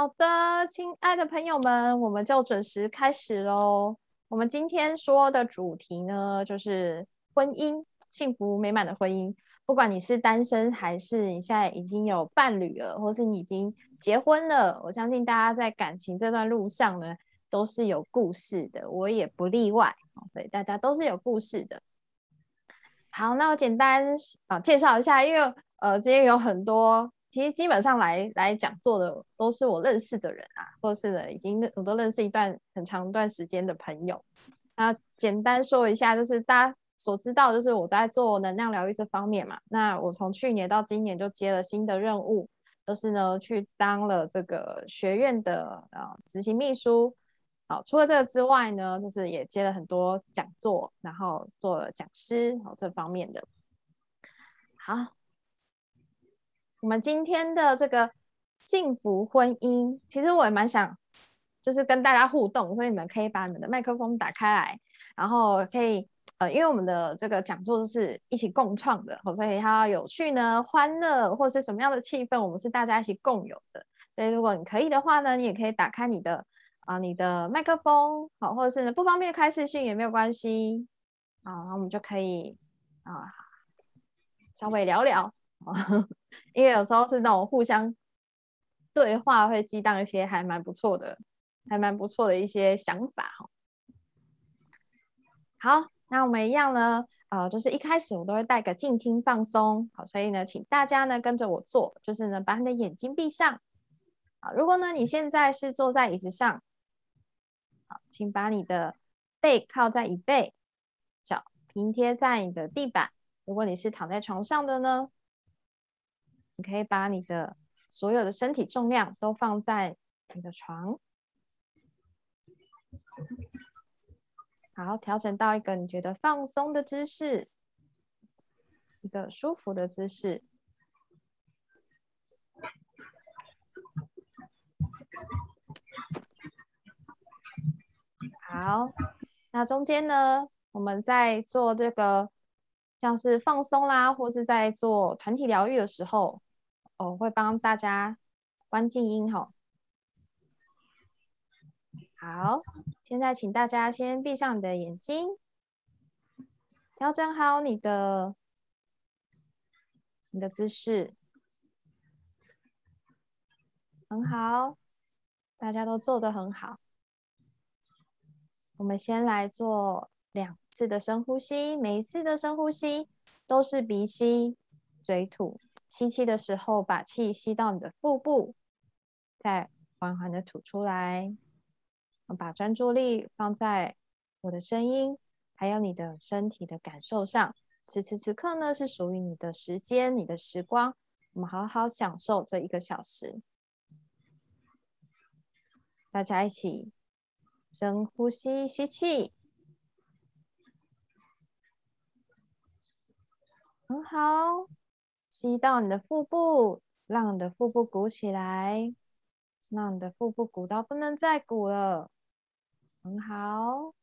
好的，亲爱的朋友们，我们就准时开始喽。我们今天说的主题呢，就是婚姻，幸福美满的婚姻。不管你是单身，还是你现在已经有伴侣了，或是你已经结婚了，我相信大家在感情这段路上呢，都是有故事的，我也不例外。对，大家都是有故事的。好，那我简单啊介绍一下，因为呃，今天有很多。其实基本上来来讲座的都是我认识的人啊，或是呢已经我都认识一段很长一段时间的朋友。那简单说一下，就是大家所知道，就是我在做能量疗愈这方面嘛。那我从去年到今年就接了新的任务，就是呢去当了这个学院的呃执行秘书。好，除了这个之外呢，就是也接了很多讲座，然后做了讲师，好这方面的。好。我们今天的这个幸福婚姻，其实我也蛮想，就是跟大家互动，所以你们可以把你们的麦克风打开来，然后可以呃，因为我们的这个讲座都是一起共创的，所以它有趣呢、欢乐或是什么样的气氛，我们是大家一起共有的。所以如果你可以的话呢，你也可以打开你的啊你的麦克风，好，或者是不方便开视讯也没有关系，好，然后我们就可以啊稍微聊聊。因为有时候是那种互相对话，会激荡一些还蛮不错的、还蛮不错的一些想法哈。好，那我们一样呢，呃，就是一开始我都会带个静心放松，好，所以呢，请大家呢跟着我做，就是呢把你的眼睛闭上。好，如果呢你现在是坐在椅子上，好，请把你的背靠在椅背，脚平贴在你的地板。如果你是躺在床上的呢？你可以把你的所有的身体重量都放在你的床，好，调整到一个你觉得放松的姿势，一个舒服的姿势。好，那中间呢，我们在做这个像是放松啦，或是在做团体疗愈的时候。我会帮大家关静音哈。好，现在请大家先闭上你的眼睛，调整好你的你的姿势，很好，大家都做的很好。我们先来做两次的深呼吸，每一次的深呼吸都是鼻吸嘴吐。吸气的时候，把气吸到你的腹部，再缓缓的吐出来。把专注力放在我的声音，还有你的身体的感受上。此时此刻呢，是属于你的时间，你的时光。我们好好享受这一个小时。大家一起深呼吸，吸气，很好。吸到你的腹部，让你的腹部鼓起来，让你的腹部鼓到不能再鼓了，很好。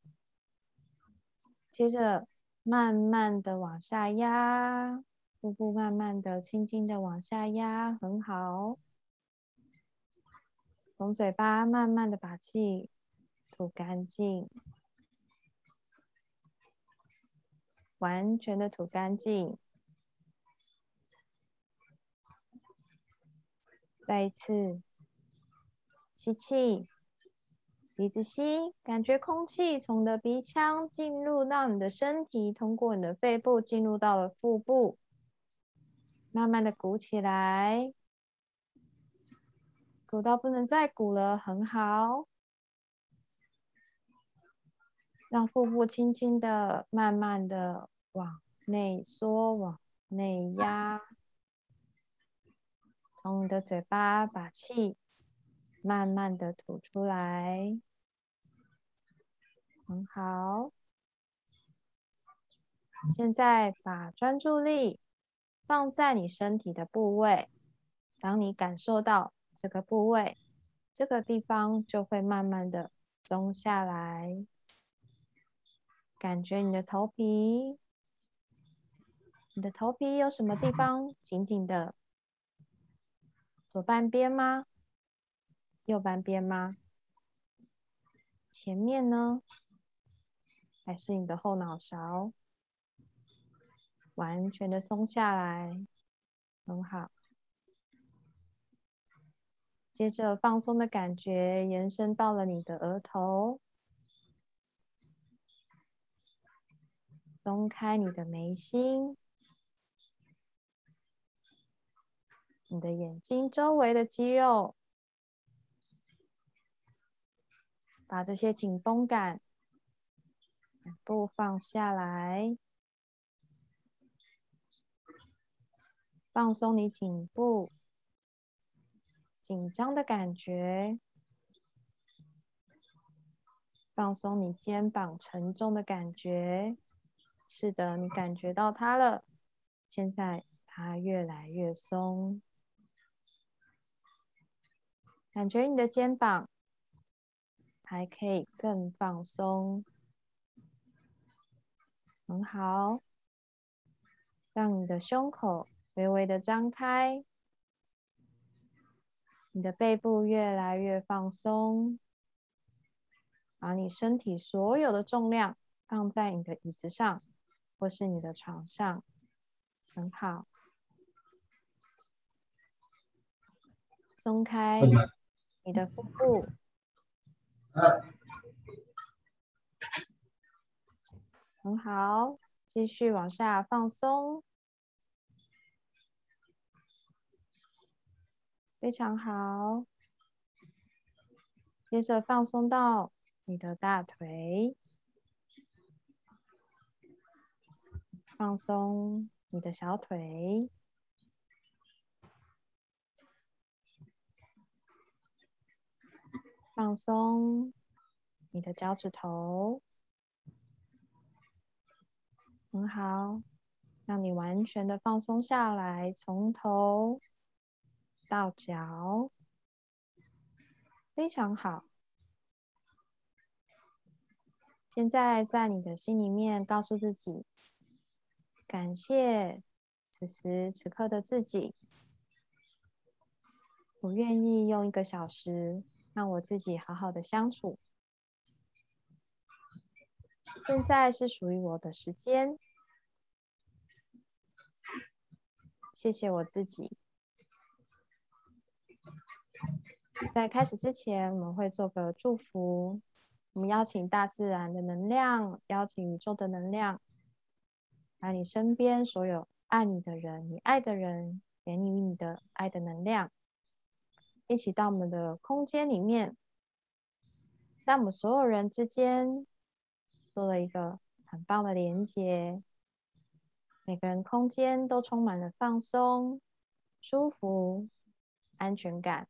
接着慢慢的往下压，腹部慢慢的、轻轻的往下压，很好。从嘴巴慢慢的把气吐干净，完全的吐干净。再一次吸气，鼻子吸，感觉空气从你的鼻腔进入到你的身体，通过你的肺部进入到了腹部，慢慢的鼓起来，鼓到不能再鼓了，很好。让腹部轻轻的、慢慢的往内缩、往内压。从你的嘴巴把气慢慢的吐出来，很好。现在把专注力放在你身体的部位，当你感受到这个部位，这个地方就会慢慢的松下来。感觉你的头皮，你的头皮有什么地方紧紧的？左半边吗？右半边吗？前面呢？还是你的后脑勺？完全的松下来，很好。接着放松的感觉延伸到了你的额头，松开你的眉心。你的眼睛周围的肌肉，把这些紧绷感全部放下来，放松你颈部紧张的感觉，放松你肩膀沉重的感觉。是的，你感觉到它了，现在它越来越松。感觉你的肩膀还可以更放松，很好。让你的胸口微微的张开，你的背部越来越放松。把你身体所有的重量放在你的椅子上，或是你的床上，很好。松开。你的腹部，很好，继续往下放松，非常好。接着放松到你的大腿，放松你的小腿。放松你的脚趾头，很好，让你完全的放松下来，从头到脚，非常好。现在在你的心里面告诉自己，感谢此时此刻的自己，我愿意用一个小时。让我自己好好的相处。现在是属于我的时间，谢谢我自己。在开始之前，我们会做个祝福。我们邀请大自然的能量，邀请宇宙的能量，把你身边所有爱你的人、你爱的人，给你你的爱的能量。一起到我们的空间里面，在我们所有人之间做了一个很棒的连接。每个人空间都充满了放松、舒服、安全感。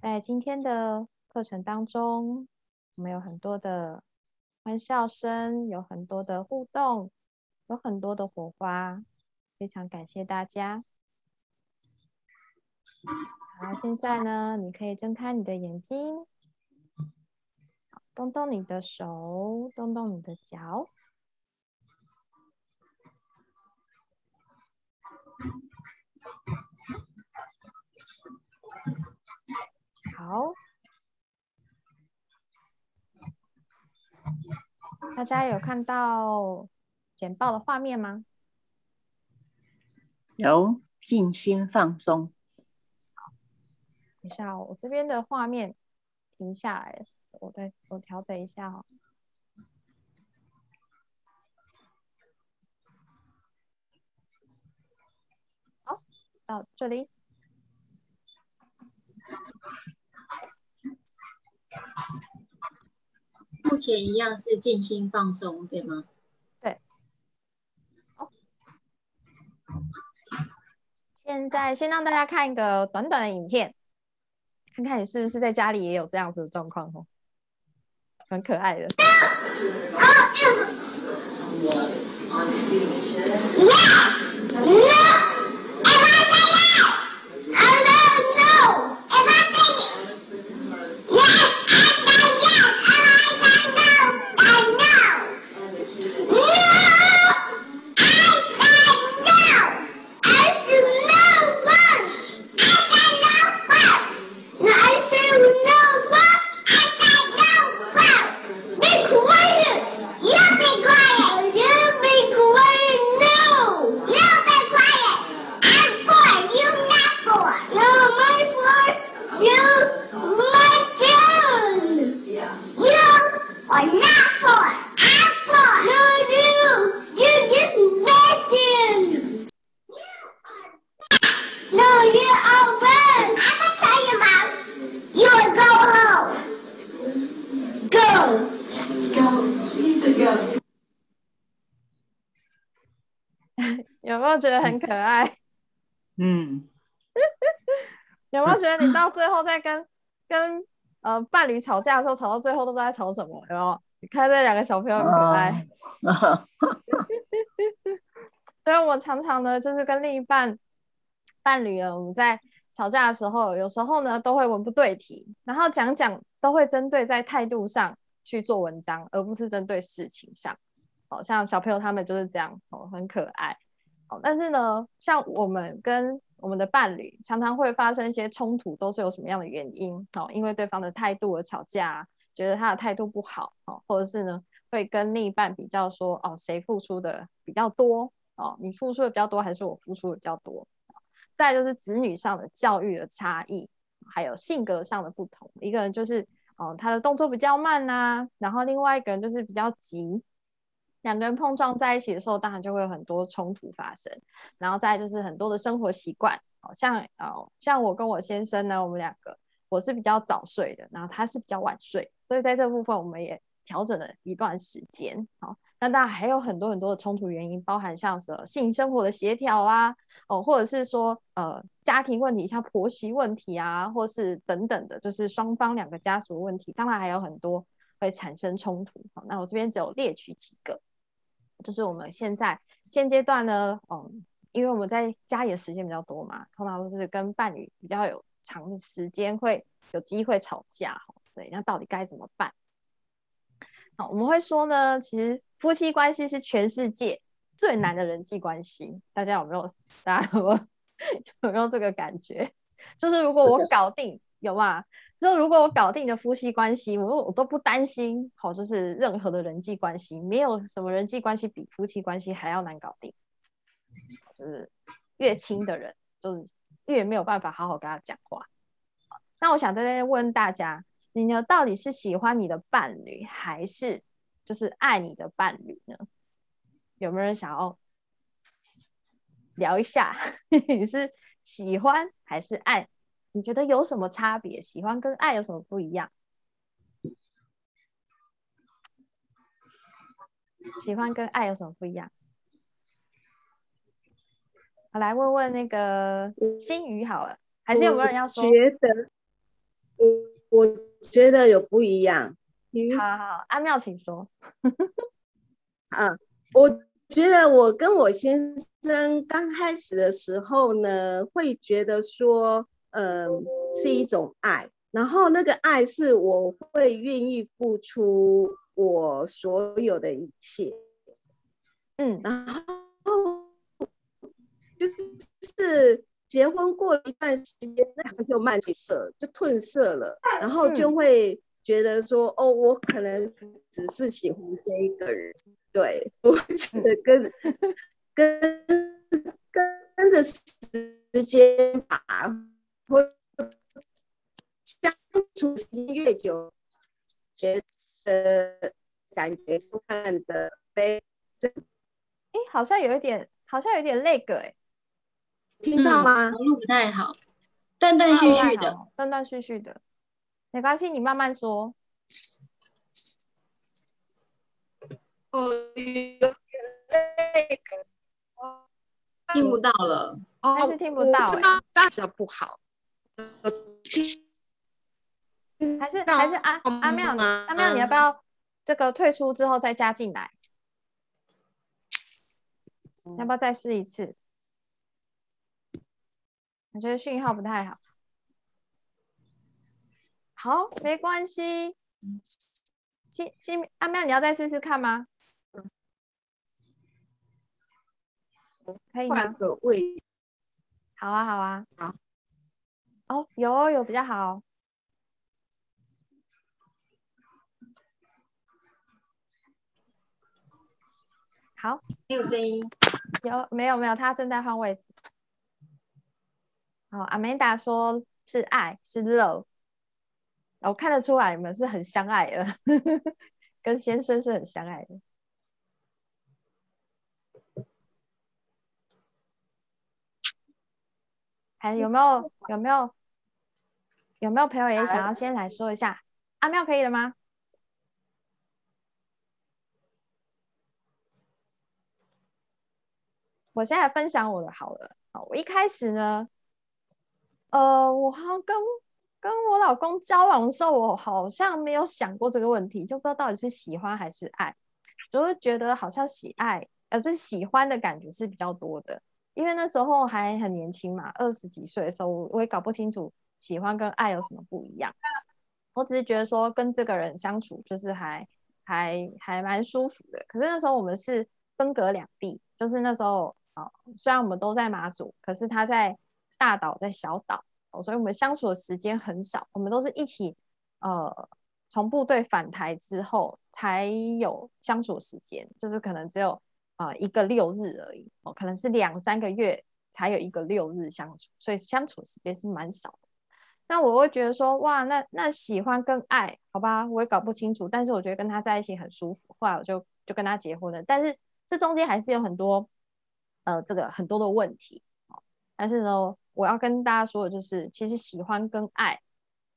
在今天的课程当中，我们有很多的欢笑声，有很多的互动，有很多的火花。非常感谢大家。好，现在呢，你可以睁开你的眼睛，动动你的手，动动你的脚。好，大家有看到简报的画面吗？有，静心放松。一下，我这边的画面停下来，我再我调整一下哦。好，到这里。目前一样是静心放松，对吗？对。好，现在先让大家看一个短短的影片。看看你是不是在家里也有这样子的状况哦很可爱的。呃伴侣吵架的时候，吵到最后都不知道在吵什么？有没有？你看这两个小朋友很可爱。所以我常常呢，就是跟另一半伴侣呢，我们在吵架的时候，有时候呢都会文不对题，然后讲讲都会针对在态度上去做文章，而不是针对事情上。哦，像小朋友他们就是这样，哦，很可爱。哦，但是呢，像我们跟我们的伴侣常常会发生一些冲突，都是有什么样的原因？哦，因为对方的态度而吵架，觉得他的态度不好，哦，或者是呢会跟另一半比较说，哦，谁付出的比较多？哦，你付出的比较多，还是我付出的比较多？再就是子女上的教育的差异，还有性格上的不同。一个人就是哦，他的动作比较慢呐，然后另外一个人就是比较急。两个人碰撞在一起的时候，当然就会有很多冲突发生。然后再就是很多的生活习惯，哦，像哦，像我跟我先生呢，我们两个，我是比较早睡的，然后他是比较晚睡，所以在这部分我们也调整了一段时间，好。那当然还有很多很多的冲突原因，包含像是性生活的协调啊，哦，或者是说呃家庭问题，像婆媳问题啊，或是等等的，就是双方两个家族问题，当然还有很多会产生冲突。好，那我这边只有列举几个，就是我们现在现阶段呢，嗯，因为我们在家里的时间比较多嘛，通常都是跟伴侣比较有长时间会有机会吵架，对，那到底该怎么办？好，我们会说呢，其实夫妻关系是全世界最难的人际关系。大家有没有？大家有没有 有没有这个感觉？就是如果我搞定，有吗？就如果我搞定的夫妻关系，我我都不担心。好，就是任何的人际关系，没有什么人际关系比夫妻关系还要难搞定。就是越亲的人，就是越没有办法好好跟他讲话。那我想在这问大家。你呢？到底是喜欢你的伴侣，还是就是爱你的伴侣呢？有没有人想要聊一下？你是喜欢还是爱？你觉得有什么差别？喜欢跟爱有什么不一样？喜欢跟爱有什么不一样？我来问问那个新宇好了，还是有没有人要说？觉得我我。觉得有不一样。好好，阿妙，请说。啊，我觉得我跟我先生刚开始的时候呢，会觉得说，嗯，是一种爱，然后那个爱是我会愿意付出我所有的一切。嗯，然后就是是。结婚过了一段时间，那好像就慢褪色，就褪色了，然后就会觉得说，哦，我可能只是喜欢这一个人，对，我觉得跟跟跟跟着时间吧，或相处时间越久，觉得感觉看的非这，哎，好像有一点，好像有点那个，哎。听到吗？路不太好，断断续续的，断断续续的，没关系，你慢慢说。哦，听不到了，还是听不到？大家不好，还是还是阿阿妙，阿妙，你要不要这个退出之后再加进来？要不要再试一次？我觉得讯号不太好，好，没关系。新新阿妙，你要再试试看吗？可以吗？换个位。好啊，好啊。好。哦，有有比较好。好。没有声音。有没有没有？他正在换位置。好，阿美达说是爱，是 love，我看得出来你们是很相爱的，跟先生是很相爱的。还有没有有没有有没有朋友也想要先来说一下？阿妙可以了吗？我现在分享我的好了。好，我一开始呢，呃，我好像跟跟我老公交往的时候，我好像没有想过这个问题，就不知道到底是喜欢还是爱，就是觉得好像喜爱，呃，就是喜欢的感觉是比较多的。因为那时候还很年轻嘛，二十几岁的时候，我也搞不清楚喜欢跟爱有什么不一样。我只是觉得说跟这个人相处就是还还还蛮舒服的。可是那时候我们是分隔两地，就是那时候啊，虽然我们都在马祖，可是他在大岛，在小岛，所以我们相处的时间很少。我们都是一起呃从部队返台之后才有相处时间，就是可能只有。啊，一个六日而已哦，可能是两三个月才有一个六日相处，所以相处时间是蛮少的。那我会觉得说，哇，那那喜欢跟爱，好吧，我也搞不清楚。但是我觉得跟他在一起很舒服，后来我就就跟他结婚了。但是这中间还是有很多呃，这个很多的问题但是呢，我要跟大家说的就是，其实喜欢跟爱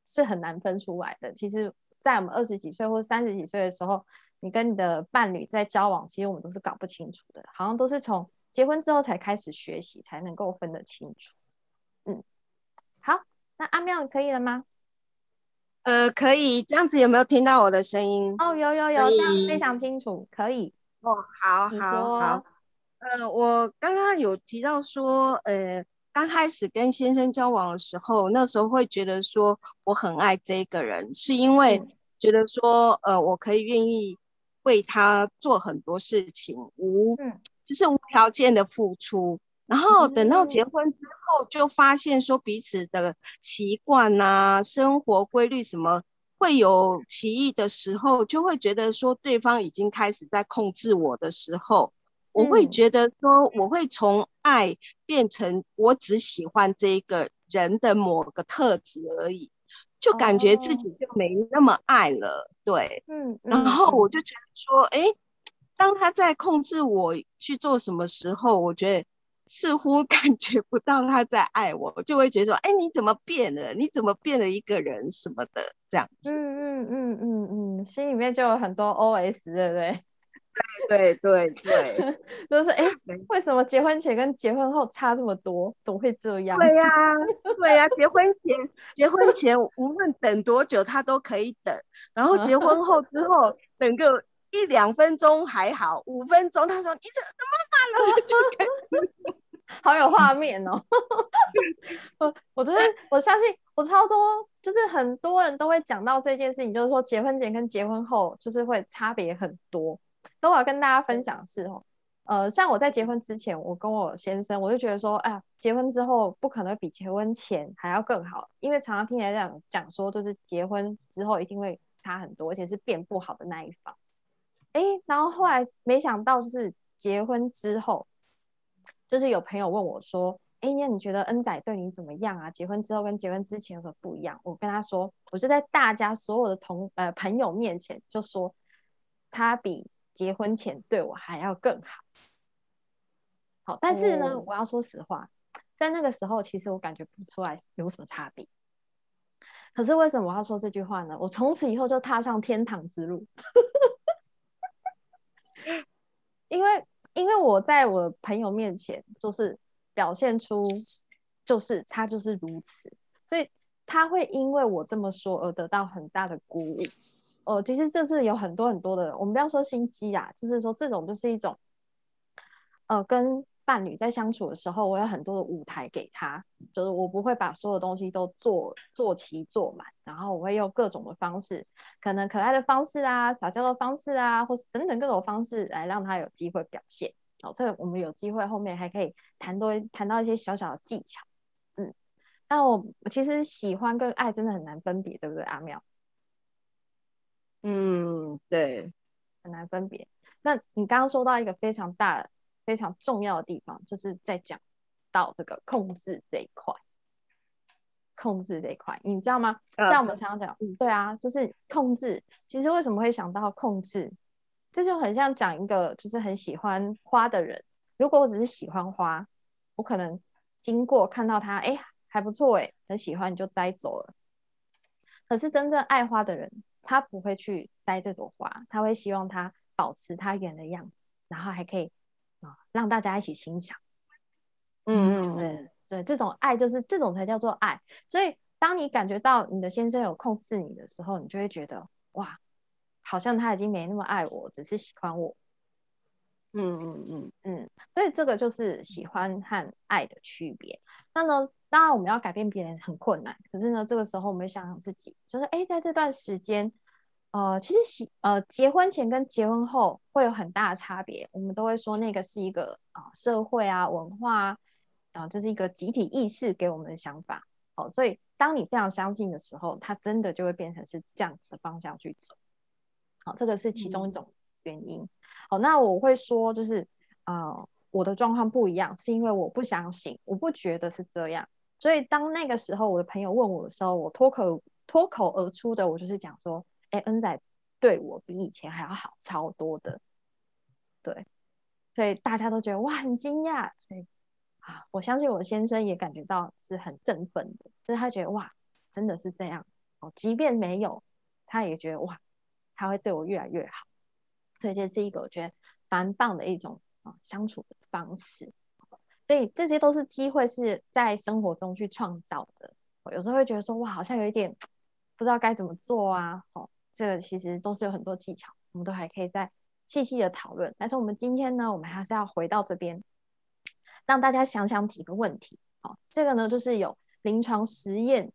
是很难分出来的。其实，在我们二十几岁或三十几岁的时候。你跟你的伴侣在交往，其实我们都是搞不清楚的，好像都是从结婚之后才开始学习，才能够分得清楚。嗯，好，那阿妙可以了吗？呃，可以，这样子有没有听到我的声音？哦，有有有，这样非常清楚，可以。哦，好，好，好。呃，我刚刚有提到说，呃，刚开始跟先生交往的时候，那时候会觉得说我很爱这个人，是因为觉得说，呃，我可以愿意。为他做很多事情，无就是无条件的付出，然后等到结婚之后，就发现说彼此的习惯啊、生活规律什么会有歧义的时候，就会觉得说对方已经开始在控制我的时候，我会觉得说我会从爱变成我只喜欢这一个人的某个特质而已。就感觉自己就没那么爱了，对，嗯，然后我就觉得说，哎，当他在控制我去做什么时候，我觉得似乎 感觉不到他在爱我，就会觉得说，哎，你怎么变了？你怎么变了一个人什么的这样子？嗯嗯嗯嗯嗯，心里面就有很多 OS，对不对？对对对，就 是哎，为什么结婚前跟结婚后差这么多？怎么会这样？对呀，对呀，结婚前结婚前无论等多久他都可以等，然后结婚 后之后等个一两分钟还好，五分钟他说你怎么怎么了？好有画面哦！我我觉得我相信我超多，就是很多人都会讲到这件事情，就是说结婚前跟结婚后就是会差别很多。那我要跟大家分享是哦，呃，像我在结婚之前，我跟我先生，我就觉得说，哎呀，结婚之后不可能比结婚前还要更好，因为常常听人家讲讲说，就是结婚之后一定会差很多，而且是变不好的那一方。哎，然后后来没想到，就是结婚之后，就是有朋友问我说，哎，那你觉得恩仔对你怎么样啊？结婚之后跟结婚之前有什么不一样？我跟他说，我是在大家所有的同呃朋友面前就说，他比。结婚前对我还要更好，好，但是呢，我要说实话，在那个时候，其实我感觉不出来有什么差别。可是为什么我要说这句话呢？我从此以后就踏上天堂之路，因为因为我在我朋友面前就是表现出就是他就是如此，所以他会因为我这么说而得到很大的鼓舞。哦，其实这是有很多很多的，我们不要说心机啊，就是说这种就是一种，呃，跟伴侣在相处的时候，我有很多的舞台给他，就是我不会把所有东西都做做齐做满，然后我会用各种的方式，可能可爱的方式啊，撒娇的方式啊，或是等等各种方式来让他有机会表现。哦，这个我们有机会后面还可以谈多谈到一些小小的技巧。嗯，那我其实喜欢跟爱真的很难分别，对不对，阿妙？嗯，对，很难分别。那你刚刚说到一个非常大、非常重要的地方，就是在讲到这个控制这一块。控制这一块，你知道吗？像我们常常讲，对啊，就是控制。其实为什么会想到控制？这就很像讲一个，就是很喜欢花的人。如果我只是喜欢花，我可能经过看到它，哎，还不错，哎，很喜欢，你就摘走了。可是真正爱花的人。他不会去摘这朵花，他会希望它保持它原的样子，然后还可以啊让大家一起欣赏，嗯嗯对所以，这种爱就是这种才叫做爱。所以当你感觉到你的先生有控制你的时候，你就会觉得哇，好像他已经没那么爱我，只是喜欢我。嗯嗯嗯嗯，所以这个就是喜欢和爱的区别。那呢，当然我们要改变别人很困难，可是呢，这个时候我们想想自己，就是哎，在这段时间，呃，其实喜呃结婚前跟结婚后会有很大的差别。我们都会说那个是一个啊社会啊文化啊，这是一个集体意识给我们的想法。好，所以当你非常相信的时候，它真的就会变成是这样子的方向去走。好，这个是其中一种原因。好，那我会说，就是呃，我的状况不一样，是因为我不相信，我不觉得是这样。所以当那个时候我的朋友问我的时候，我脱口脱口而出的，我就是讲说，哎，恩仔对我比以前还要好超多的，对，所以大家都觉得哇，很惊讶。所以啊，我相信我先生也感觉到是很振奋的，就是他觉得哇，真的是这样哦，即便没有，他也觉得哇，他会对我越来越好。所以这是一个我觉得蛮棒的一种啊相处的方式，所以这些都是机会是在生活中去创造的。我有时候会觉得说哇，好像有一点不知道该怎么做啊。哦，这个其实都是有很多技巧，我们都还可以再细细的讨论。但是我们今天呢，我们还是要回到这边，让大家想想几个问题。好，这个呢就是有临床实验，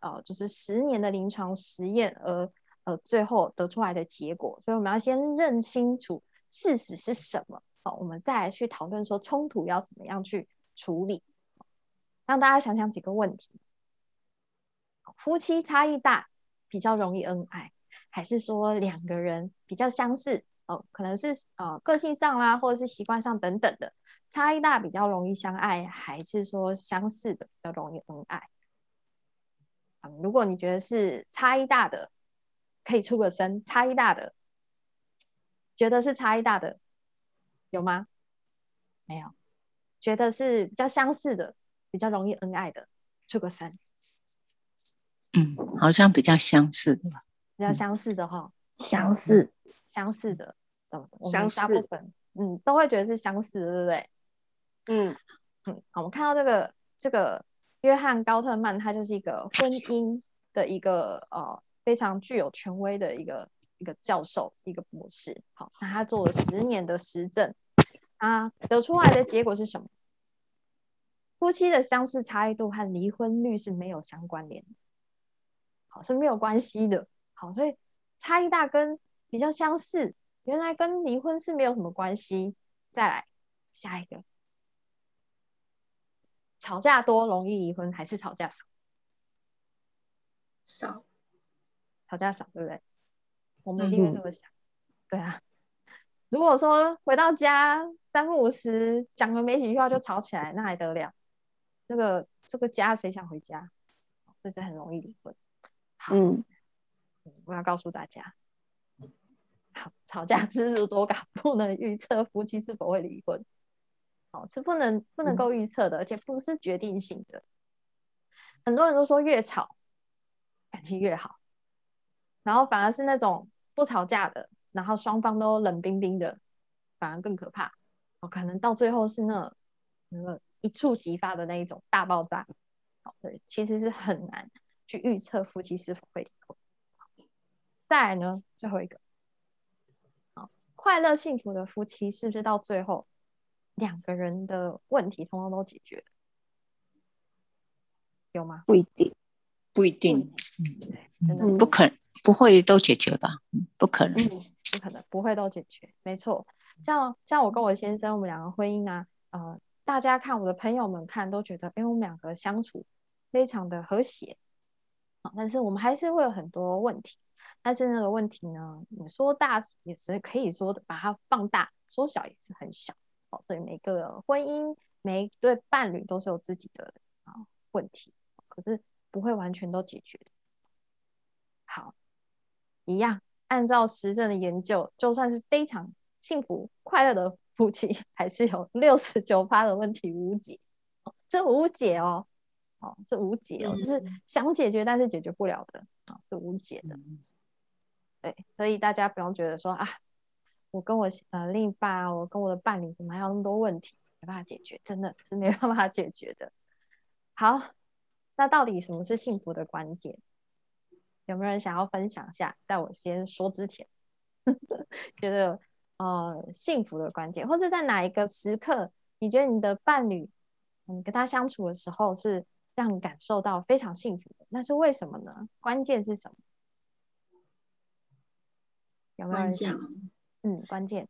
呃，就是十年的临床实验而。呃，最后得出来的结果，所以我们要先认清楚事实是什么，好，我们再来去讨论说冲突要怎么样去处理。让大家想想几个问题：夫妻差异大比较容易恩爱，还是说两个人比较相似？哦，可能是呃个性上啦，或者是习惯上等等的差异大比较容易相爱，还是说相似的比较容易恩爱？嗯，如果你觉得是差异大的。可以出个声，差异大的，觉得是差异大的，有吗？没有，觉得是比较相似的，比较容易恩爱的，出个三。嗯，好像比较相似的吧？比较相似的哈，相似，相似的，嗯，相似大部分，嗯，都会觉得是相似的，对不对？嗯嗯，好，我们看到这个这个约翰高特曼，他就是一个婚姻的一个呃。非常具有权威的一个一个教授，一个博士。好，那他做了十年的实证，啊，得出来的结果是什么？夫妻的相似差异度和离婚率是没有相关联的，好是没有关系的。好，所以差异大跟比较相似，原来跟离婚是没有什么关系。再来下一个，吵架多容易离婚还是吵架少？少。吵架少，对不对？我们一定会这么想。对啊，如果说回到家三不五时讲了没几句话就吵起来，那还得了？这个这个家谁想回家？这是很容易离婚。好，我要告诉大家，好，吵架次数多寡不能预测夫妻是否会离婚。好，是不能不能够预测的，而且不是决定性的。很多人都说越吵感情越好。然后反而是那种不吵架的，然后双方都冷冰冰的，反而更可怕。哦，可能到最后是那那个一触即发的那一种大爆炸。好，对，其实是很难去预测夫妻是否会离婚。再来呢，最后一个，好，快乐幸福的夫妻是不是到最后两个人的问题通通都解决了？有吗？不一定。不一定，嗯，真的不可不会都解决吧？不可能，不可能不会都解决，没错。像像我跟我先生，我们两个婚姻啊，呃，大家看我的朋友们看都觉得，哎，我们两个相处非常的和谐啊。但是我们还是会有很多问题，但是那个问题呢，你说大也是可以说的，把它放大，缩小也是很小。哦，所以每个婚姻每一对伴侣都是有自己的啊问题，可是。不会完全都解决的。好，一样按照实证的研究，就算是非常幸福快乐的夫妻，还是有六十九趴的问题无解。这无解哦，哦，是无解哦，就是想解决但是解决不了的啊，是无解的。对，所以大家不用觉得说啊，我跟我呃另一半，我跟我的伴侣怎么还有那么多问题？没办法解决，真的是没办法解决的。好，那到底什么是幸福的关键？有没有人想要分享一下？在我先说之前，觉得呃幸福的关键，或是在哪一个时刻，你觉得你的伴侣，你跟他相处的时候是让你感受到非常幸福的？那是为什么呢？关键是什么？有没有人关键？嗯，关键。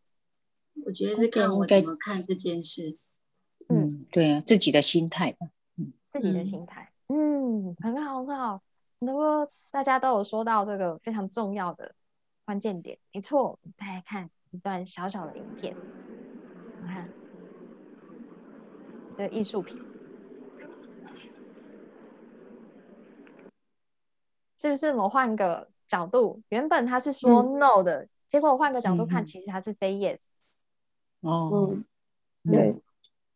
我觉得是看我怎么看这件事。嗯，对啊，自己的心态吧。嗯自己的嗯心态，嗯，很好很好。那么大家都有说到这个非常重要的关键点，没错。大家看一段小小的影片，你看这个艺术品，是不是？我换个角度，原本他是说 no 的，结果我换个角度看，嗯其实他是 say yes。哦，嗯，对，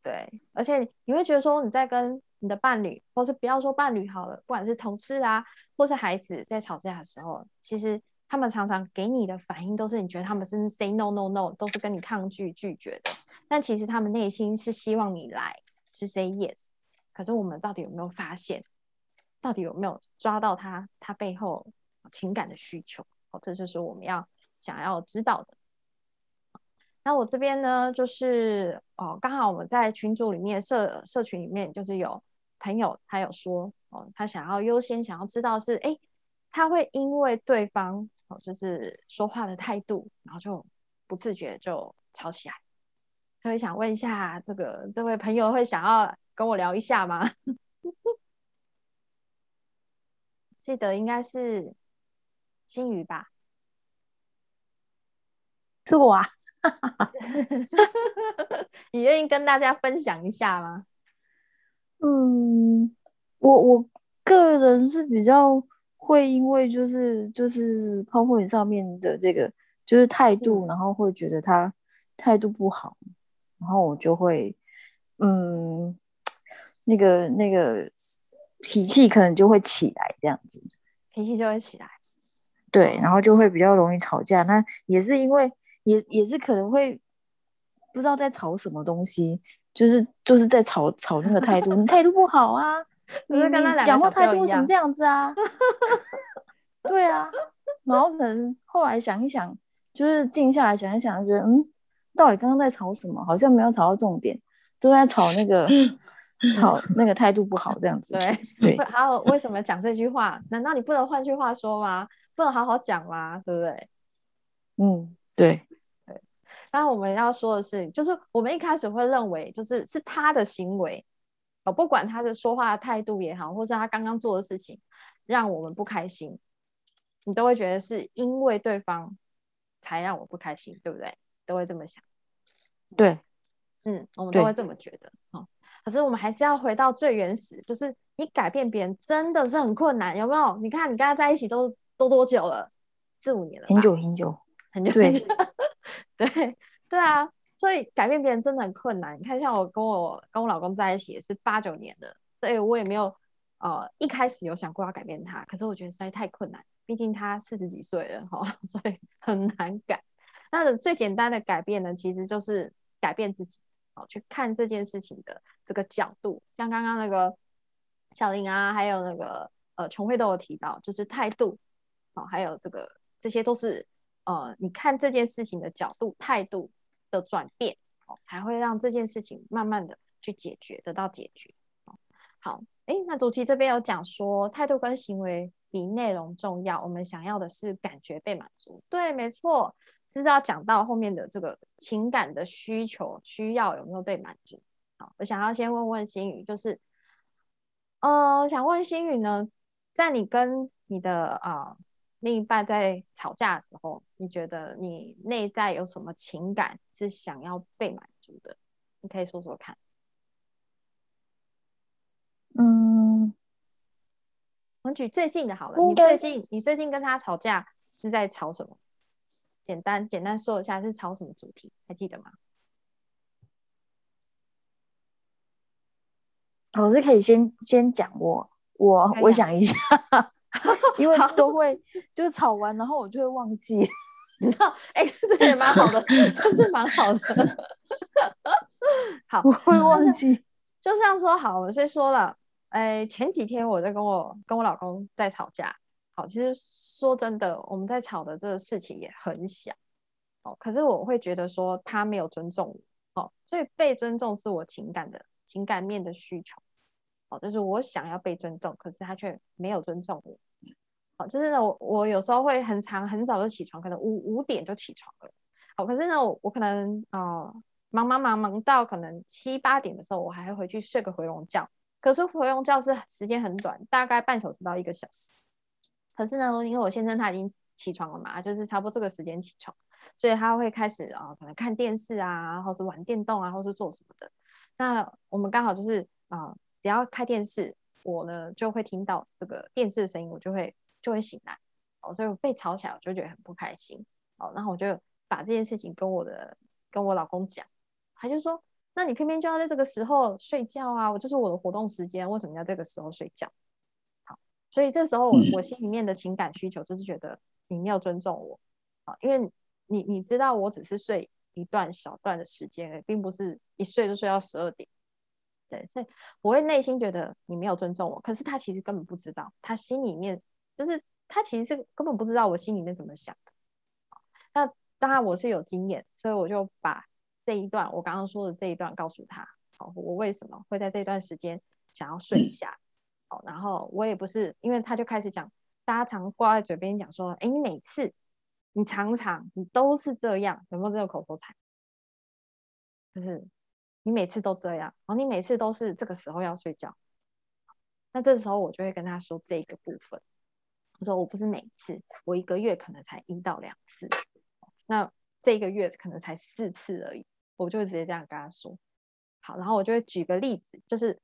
对，而且你会觉得说你在跟你的伴侣，或是不要说伴侣好了，不管是同事啊，或是孩子在吵架的时候，其实他们常常给你的反应都是你觉得他们是 say no no no，都是跟你抗拒拒绝的，但其实他们内心是希望你来，是 say yes。可是我们到底有没有发现？到底有没有抓到他他背后情感的需求？哦，这就是我们要想要知道的。那我这边呢，就是哦，刚好我们在群组里面社社群里面，就是有朋友他有说哦，他想要优先想要知道是哎，他会因为对方哦，就是说话的态度，然后就不自觉就吵起来。所以想问一下，这个这位朋友会想要跟我聊一下吗？记得应该是新宇吧？是我啊，你愿意跟大家分享一下吗？嗯，我我个人是比较会因为就是就是泡沫上面的这个就是态度，嗯然后会觉得他态度不好，然后我就会嗯那个那个脾气可能就会起来这样子，脾气就会起来。对，然后就会比较容易吵架。那也是因为也也是可能会不知道在吵什么东西，就是就是在吵吵那个态度，你态度不好啊，就 你讲话态度为什么这样子啊？对啊，然后可能后来想一想，就是静下来想一想，是嗯，到底刚刚在吵什么？好像没有吵到重点，都在吵那个 吵那个态度不好这样子。对对还有为什么讲这句话？难道你不能换句话说吗？不能好好讲吗？对不对？嗯，对，对。那我们要说的是，就是我们一开始会认为，就是是他的行为，哦，不管他的说话的态度也好，或是他刚刚做的事情让我们不开心，你都会觉得是因为对方才让我不开心，对不对？都会这么想。对，嗯，我们都对会这么觉得哦。可是我们还是要回到最原始，就是你改变别人真的是很困难，有没有？你看你跟他在一起都都多久了？四五年了吧，很久很久，很久，对很久 对对啊，所以改变别人真的很困难。你看，像我跟我跟我老公在一起也是八九年的，所以我也没有呃一开始有想过要改变他，可是我觉得实在太困难，毕竟他四十几岁了哈，所以很难改。那最简单的改变呢，其实就是改变自己，哦，去看这件事情的这个角度，像刚刚那个小林啊，还有那个呃琼慧都有提到，就是态度，哦，还有这个这些都是呃你看这件事情的角度、态度的转变，哦，才会让这件事情慢慢的去解决，得到解决。哦、好，诶，那主题这边有讲说，态度跟行为比内容重要，我们想要的是感觉被满足。对，没错，就是要讲到后面的这个情感的需求、需要有没有被满足。好，我想要先问问心宇，就是，呃，想问心宇呢，在你跟你的啊、另一半在吵架的时候，你觉得你内在有什么情感是想要被满足的？你可以说说看。嗯，我们举最近的好了，你最近你最近跟他吵架是在吵什么？简单简单说一下是吵什么主题，还记得吗？老师可以先先讲我我我想一下，因为好都会就是吵完，然后我就会忘记。你知道，哎、这也蛮好的，这是蛮好的。好，我会忘记。就像说好，我先说了，哎，前几天我在跟我跟我老公在吵架。好，其实说真的，我们在吵的这个事情也很小。哦，可是我会觉得说他没有尊重我。哦，所以被尊重是我情感的情感面的需求。哦，就是我想要被尊重，可是他却没有尊重我。哦，就是呢，我我有时候会很长很早就起床，可能五五点就起床了。好，可是呢，我我可能啊。忙忙忙忙到可能七八点的时候，我还会回去睡个回笼觉。可是回笼觉是时间很短，大概半小时到一个小时。可是呢，因为我先生他已经起床了嘛，就是差不多这个时间起床，所以他会开始啊，可能看电视啊，或是玩电动啊，或是做什么的。那我们刚好就是啊，只要开电视，我呢就会听到这个电视的声音，我就会就会醒来。哦，所以我被吵起来，我就觉得很不开心。哦，然后我就把这件事情跟我的跟我老公讲。他就说：“那你偏偏就要在这个时候睡觉啊！我就是我的活动时间，为什么要这个时候睡觉？好，所以这时候我我心里面的情感需求就是觉得你没有尊重我啊，因为你你知道我只是睡一段小段的时间，并不是一睡就睡到十二点。对，所以我会内心觉得你没有尊重我，可是他其实根本不知道，他心里面就是他其实是根本不知道我心里面怎么想的。那当然我是有经验，所以我就把。”这一段我刚刚说的这一段，告诉他，好，我为什么会在这段时间想要睡一下，好，然后我也不是，因为他就开始讲，大家常挂在嘴边讲说，哎，你每次，你常常你都是这样，有没有这个口头禅？就是你每次都这样，然后你每次都是这个时候要睡觉，那这时候我就会跟他说这个部分，我说我不是每次，我一个月可能才一到两次，那这一个月可能才四次而已。我就直接这样跟他说，好，然后我就会举个例子，就是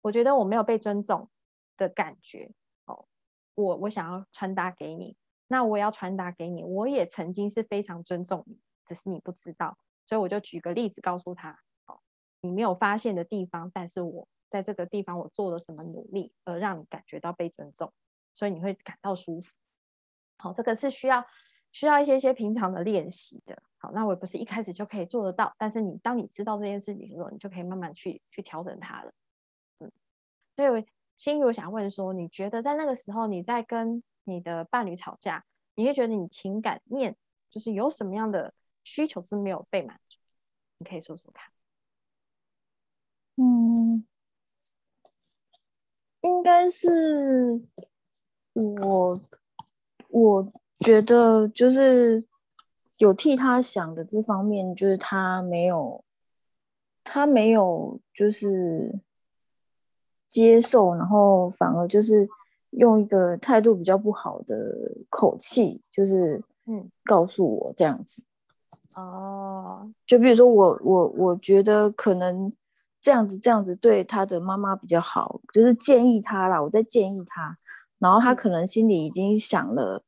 我觉得我没有被尊重的感觉，哦，我我想要传达给你，那我也要传达给你，我也曾经是非常尊重你，只是你不知道，所以我就举个例子告诉他，你没有发现的地方，但是我在这个地方我做了什么努力，而让你感觉到被尊重，所以你会感到舒服，好，这个是需要。需要一些些平常的练习的，好，那我也不是一开始就可以做得到，但是你当你知道这件事情的时候，你就可以慢慢去去调整它了，嗯，所以心如想问说，你觉得在那个时候你在跟你的伴侣吵架，你会觉得你情感面就是有什么样的需求是没有被满足？你可以说说看。嗯，应该是我我。觉得就是有替他想的这方面，就是他没有，他没有就是接受，然后反而就是用一个态度比较不好的口气，就是嗯告诉我这样子。哦，就比如说我我我觉得可能这样子这样子对他的妈妈比较好，就是建议他啦，我在建议他，然后他可能心里已经想了。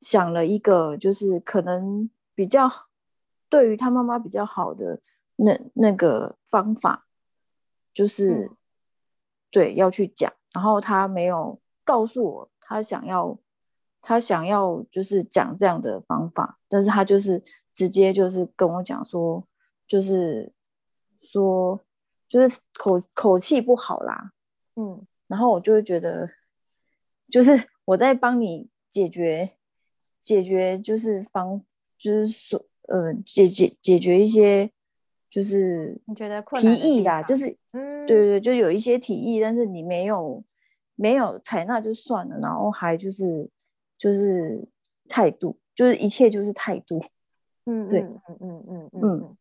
想了一个，就是可能比较对于他妈妈比较好的那那个方法，就是对要去讲，然后他没有告诉我他想要他想要就是讲这样的方法，但是他就是直接就是跟我讲说，就是说就是口口气不好啦，嗯，然后我就会觉得，就是我在帮你解决。解决就是方，就是说，呃，解解解决一些，就是你觉得提议啦，就是，嗯，对对，就有一些提议，但是你没有没有采纳就算了，然后还就是就是态度，就是一切就是态度，嗯，对，嗯嗯嗯嗯，好，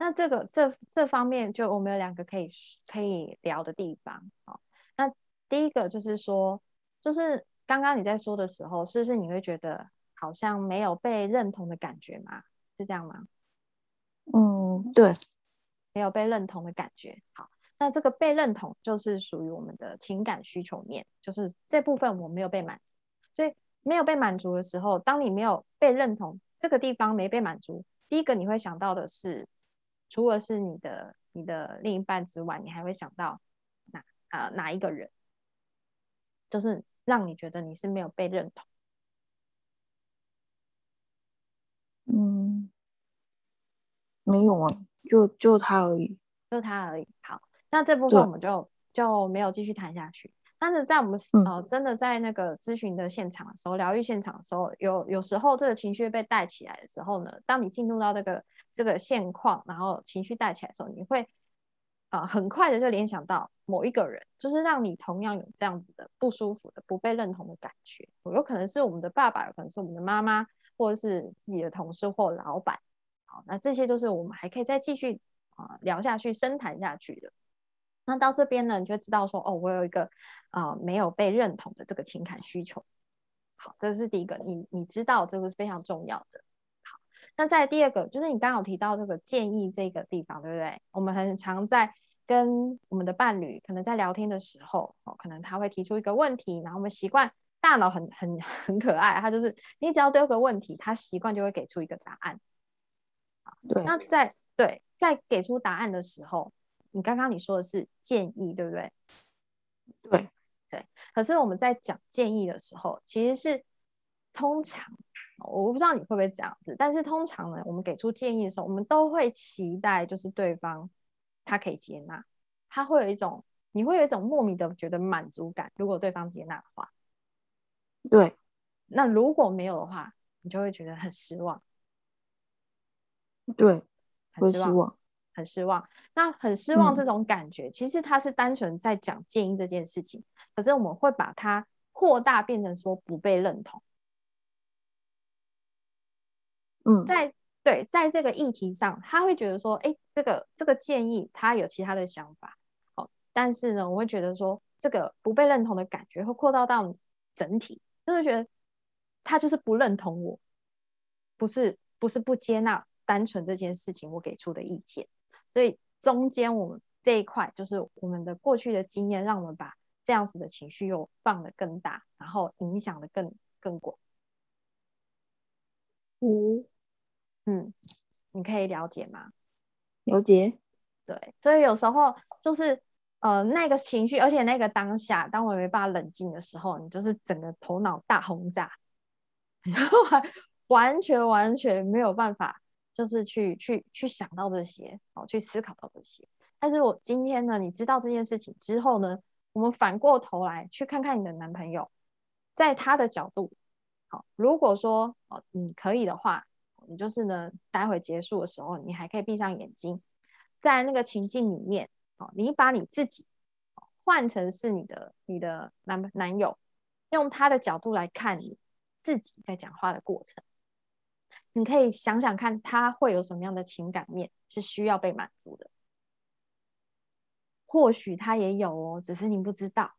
那这个这这方面就我们有两个可以可以聊的地方，好，那第一个就是说，就是。刚刚你在说的时候，是不是你会觉得好像没有被认同的感觉吗？是这样吗？嗯，对，没有被认同的感觉。好，那这个被认同就是属于我们的情感需求面，就是这部分我没有被满，所以没有被满足的时候，当你没有被认同，这个地方没被满足，第一个你会想到的是，除了是你的你的另一半之外，你还会想到哪啊哪一个人？就是。让你觉得你是没有被认同，嗯，没有啊，就就他而已，就他而已。好，那这部分我们就就没有继续谈下去。但是在我们嗯呃真的在那个咨询的现场的时候，疗愈现场的时候，有有时候这个情绪被带起来的时候呢，当你进入到这个这个现况，然后情绪带起来的时候，你会啊、很快的就联想到某一个人，就是让你同样有这样子的不舒服的、不被认同的感觉。有可能是我们的爸爸，有可能是我们的妈妈，或者是自己的同事或老板。好，那这些就是我们还可以再继续啊、聊下去、深谈下去的。那到这边呢，你就知道说，哦，我有一个啊、没有被认同的这个情感需求。好，这是第一个，你你知道这个是非常重要的。好，那在第二个，就是你刚好提到这个建议这个地方，对不对？我们很常在跟我们的伴侣可能在聊天的时候，哦，可能他会提出一个问题，然后我们习惯大脑很很 很可爱，他就是你只要丢个问题，他习惯就会给出一个答案。对，那在对在给出答案的时候，你刚刚你说的是建议，对不对对？对，可是我们在讲建议的时候，其实是通常我不知道你会不会这样子，但是通常呢，我们给出建议的时候，我们都会期待就是对方他可以接纳，他会有一种你会有一种莫名的觉得满足感，如果对方接纳的话，对，那如果没有的话，你就会觉得很失望，对，很失望。很失望。那很失望嗯这种感觉，其实他是单纯在讲建议这件事情，可是我们会把它扩大变成说不被认同。嗯，在对，在这个议题上，他会觉得说，哎，这个这个建议他有其他的想法，好，但是呢，我会觉得说，这个不被认同的感觉会扩大到整体，就是觉得他就是不认同我，不是不是不接纳单纯这件事情我给出的意见，所以中间我们这一块就是我们的过去的经验，让我们把这样子的情绪又放得更大，然后影响的更更广。嗯，嗯，你可以了解吗？了解，对，所以有时候就是呃那个情绪，而且那个当下，当我没办法冷静的时候，你就是整个头脑大轰炸，然后还完全完全没有办法，就是去去去想到这些，哦，去思考到这些。但是我今天呢，你知道这件事情之后呢，我们反过头来去看看你的男朋友，在他的角度，好，如果说哦你可以的话，你就是呢，待会结束的时候，你还可以闭上眼睛，在那个情境里面，哦，你把你自己换成是你的你的男男友，用他的角度来看你自己在讲话的过程，你可以想想看，他会有什么样的情感面是需要被满足的。或许他也有哦，只是你不知道，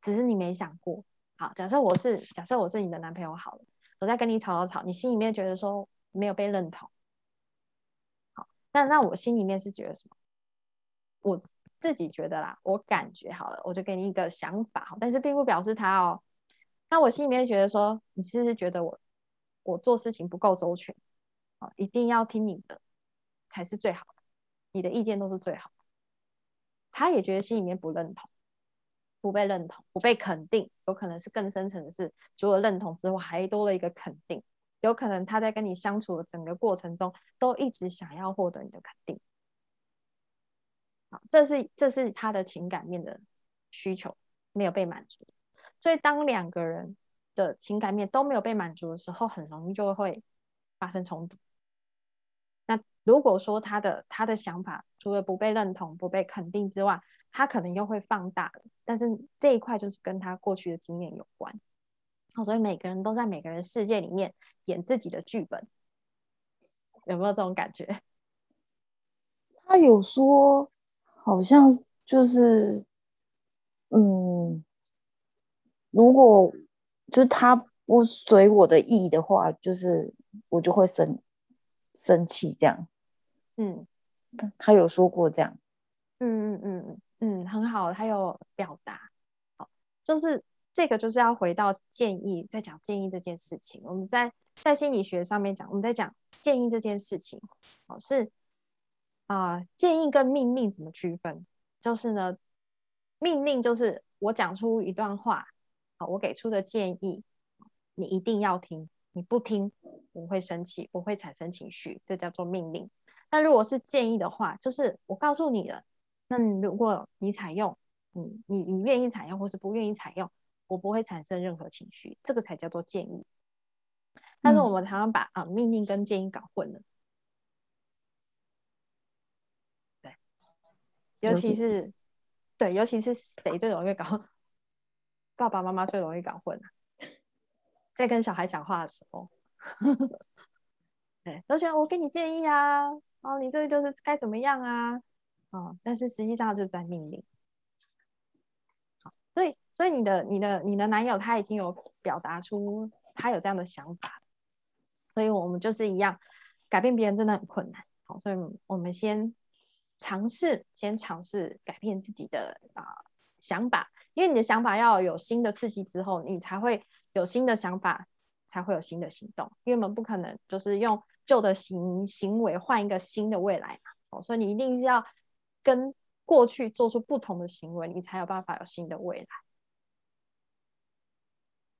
只是你没想过。好，假设我是假设我是你的男朋友好了，我在跟你吵吵吵，你心里面觉得说没有被认同，好，那那我心里面是觉得什么？我自己觉得啦，我感觉好了，我就给你一个想法，但是并不表示他哦。那我心里面觉得说，你是不是觉得我我做事情不够周全？啊，一定要听你的才是最好的，你的意见都是最好的。他也觉得心里面不认同，不被认同，不被肯定，有可能是更深层的是，除了认同之外，还多了一个肯定。有可能他在跟你相处的整个过程中，都一直想要获得你的肯定。好，这是这是他的情感面的需求没有被满足，所以当两个人的情感面都没有被满足的时候，很容易就会发生冲突。如果说他的他的想法除了不被认同、不被肯定之外，他可能又会放大。但是这一块就是跟他过去的经验有关。好，所以每个人都在每个人世界里面演自己的剧本，有没有这种感觉？他有说，好像就是，嗯，如果就是他不随我的意的话，就是我就会生生气这样。嗯他他有说过这样，嗯嗯嗯嗯嗯，很好，他有表达。好，就是这个就是要回到建议，在讲建议这件事情。我们在在心理学上面讲，我们在讲建议这件事情，哦，是啊、呃建议跟命令怎么区分？就是呢，命令就是我讲出一段话，好，我给出的建议，你一定要听，你不听，我会生气，我会产生情绪，这叫做命令。那如果是建议的话，就是我告诉你了，那你如果你采用，你你你愿意采用或是不愿意采用，我不会产生任何情绪，这个才叫做建议。但是我们常常把啊命令跟建议搞混了，对，尤其是对，尤其是谁最容易搞？爸爸妈妈最容易搞混啊，在跟小孩讲话的时候，对，都觉得我给你建议啊，哦，你这个就是该怎么样啊，哦，但是实际上就是在命令。好，所以，所以你的、你的、你的男友他已经有表达出他有这样的想法，所以我们就是一样，改变别人真的很困难。好，所以我们先尝试，先尝试改变自己的啊想法。因为你的想法要有新的刺激之后，你才会有新的想法，才会有新的行动。因为我们不可能就是用旧的行行为换一个新的未来嘛，哦，所以你一定是要跟过去做出不同的行为，你才有办法有新的未来。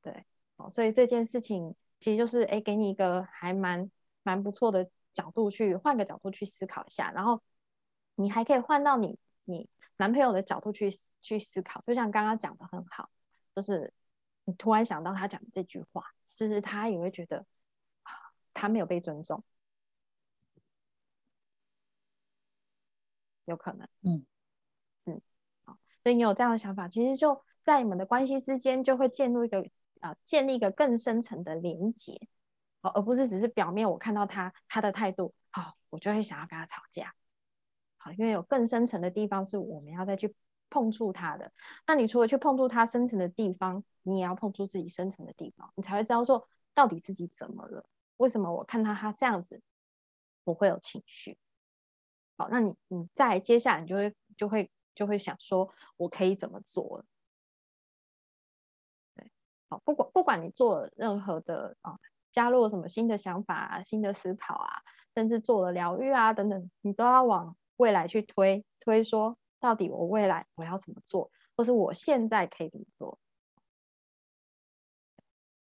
对，哦，所以这件事情其实就是哎，给你一个还蛮蛮不错的角度去换个角度去思考一下，然后你还可以换到你你。男朋友的角度去去思考，就像刚刚讲的很好，就是你突然想到他讲的这句话，其实他也会觉得他没有被尊重，有可能，嗯嗯，好，所以你有这样的想法，其实就在你们的关系之间就会建立一个啊，建立一个更深层的连接，哦，而不是只是表面我看到他他的态度好，我就会想要跟他吵架。好因为有更深层的地方是我们要再去碰触他的。那你除了去碰触他深层的地方，你也要碰触自己深层的地方，你才会知道说到底自己怎么了？为什么我看到他这样子，我会有情绪？好，那你你再接下来你就会就会就会想说，我可以怎么做？对，好，不管不管你做了任何的啊，加入了什么新的想法啊、新的思考啊，甚至做了疗愈啊等等，你都要往。未来去推推说，到底我未来我要怎么做，或是我现在可以怎么做？